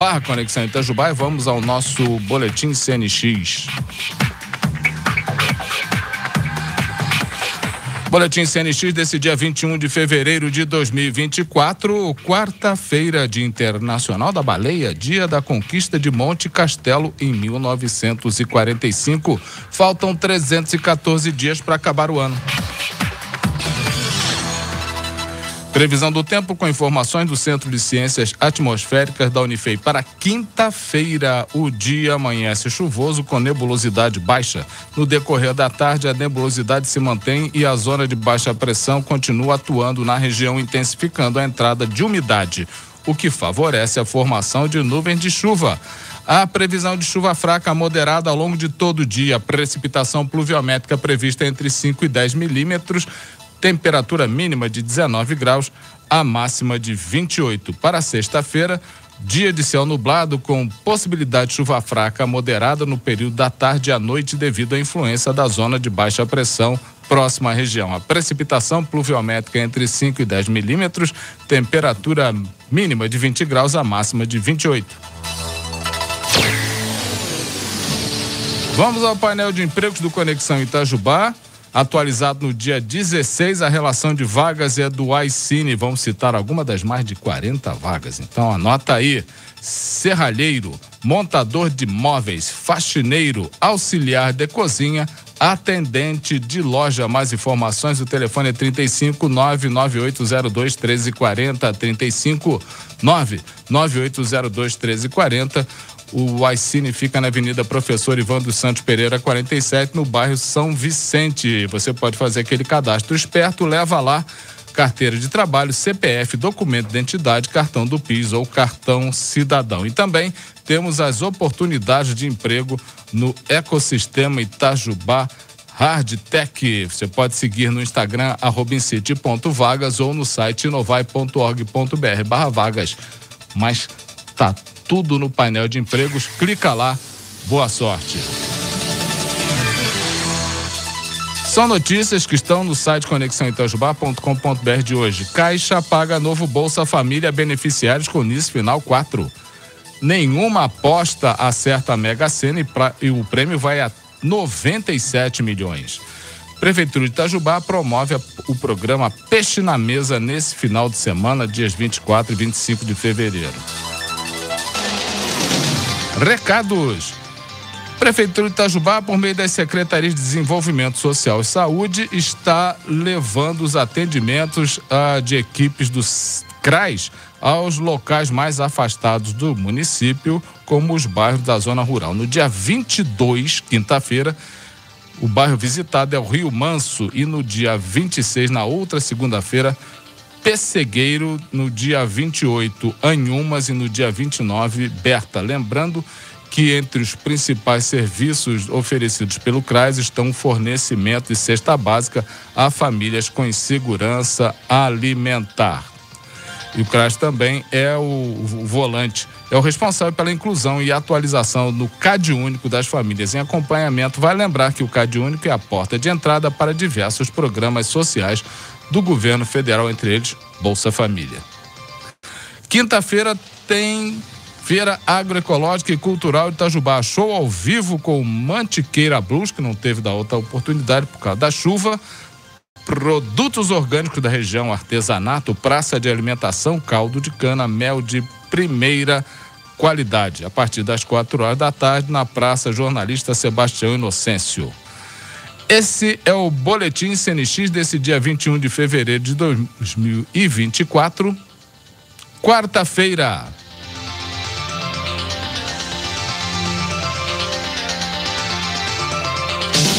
Barra Conexão Itajubá e vamos ao nosso boletim CNX. Boletim CNX desse dia 21 de fevereiro de 2024, quarta-feira de Internacional da Baleia, dia da conquista de Monte Castelo em 1945. Faltam 314 dias para acabar o ano. Previsão do tempo com informações do Centro de Ciências Atmosféricas da Unifei para quinta-feira. O dia amanhece chuvoso com nebulosidade baixa. No decorrer da tarde, a nebulosidade se mantém e a zona de baixa pressão continua atuando na região, intensificando a entrada de umidade, o que favorece a formação de nuvens de chuva. A previsão de chuva fraca moderada ao longo de todo o dia. Precipitação pluviométrica prevista entre 5 e 10 milímetros temperatura mínima de 19 graus, a máxima de 28. Para sexta-feira, dia de céu nublado com possibilidade de chuva fraca moderada no período da tarde e à noite devido à influência da zona de baixa pressão próxima à região. A precipitação pluviométrica entre 5 e 10 milímetros, temperatura mínima de 20 graus, a máxima de 28. Vamos ao painel de empregos do Conexão Itajubá. Atualizado no dia 16, a relação de vagas é do iCine. Vamos citar alguma das mais de 40 vagas. Então anota aí: serralheiro, montador de móveis, faxineiro, auxiliar de cozinha, atendente de loja. Mais informações: o telefone é 35 99802 1340. 35 99802 1340 o iCine fica na Avenida Professor Ivan dos Santos Pereira, 47, no bairro São Vicente. Você pode fazer aquele cadastro esperto, leva lá carteira de trabalho, CPF, documento de identidade, cartão do PIS ou cartão cidadão. E também temos as oportunidades de emprego no ecossistema Itajubá Hardtech. Você pode seguir no Instagram, arrobincity.vagas ou no site inovai.org.br barra vagas. Mas tá tudo no painel de empregos. Clica lá. Boa sorte. São notícias que estão no site conexãoitajubá.com.br de hoje. Caixa paga novo Bolsa Família beneficiários com NIS final 4. Nenhuma aposta acerta a Mega Sena e, pra, e o prêmio vai a 97 milhões. Prefeitura de Itajubá promove a, o programa Peixe na Mesa nesse final de semana, dias 24 e 25 de fevereiro. Recados. Prefeitura de Itajubá, por meio das Secretarias de Desenvolvimento Social e Saúde, está levando os atendimentos ah, de equipes dos CRAs aos locais mais afastados do município, como os bairros da zona rural. No dia 22, quinta-feira, o bairro visitado é o Rio Manso e no dia 26, na outra segunda-feira, Pessegueiro no dia 28, Anhumas e no dia 29, Berta. Lembrando que entre os principais serviços oferecidos pelo CRAS estão fornecimento de cesta básica a famílias com insegurança alimentar. E o CRAS também é o volante, é o responsável pela inclusão e atualização no CAD Único das famílias em acompanhamento. Vai lembrar que o CAD Único é a porta de entrada para diversos programas sociais do governo federal, entre eles Bolsa Família. Quinta-feira tem Feira Agroecológica e Cultural de Itajubá. Show ao vivo com Mantiqueira Blues, que não teve da outra oportunidade por causa da chuva. Produtos orgânicos da região, artesanato, praça de alimentação, caldo de cana, mel de primeira qualidade. A partir das quatro horas da tarde, na Praça Jornalista Sebastião Inocêncio. Esse é o Boletim CNX desse dia 21 de fevereiro de 2024, quarta-feira.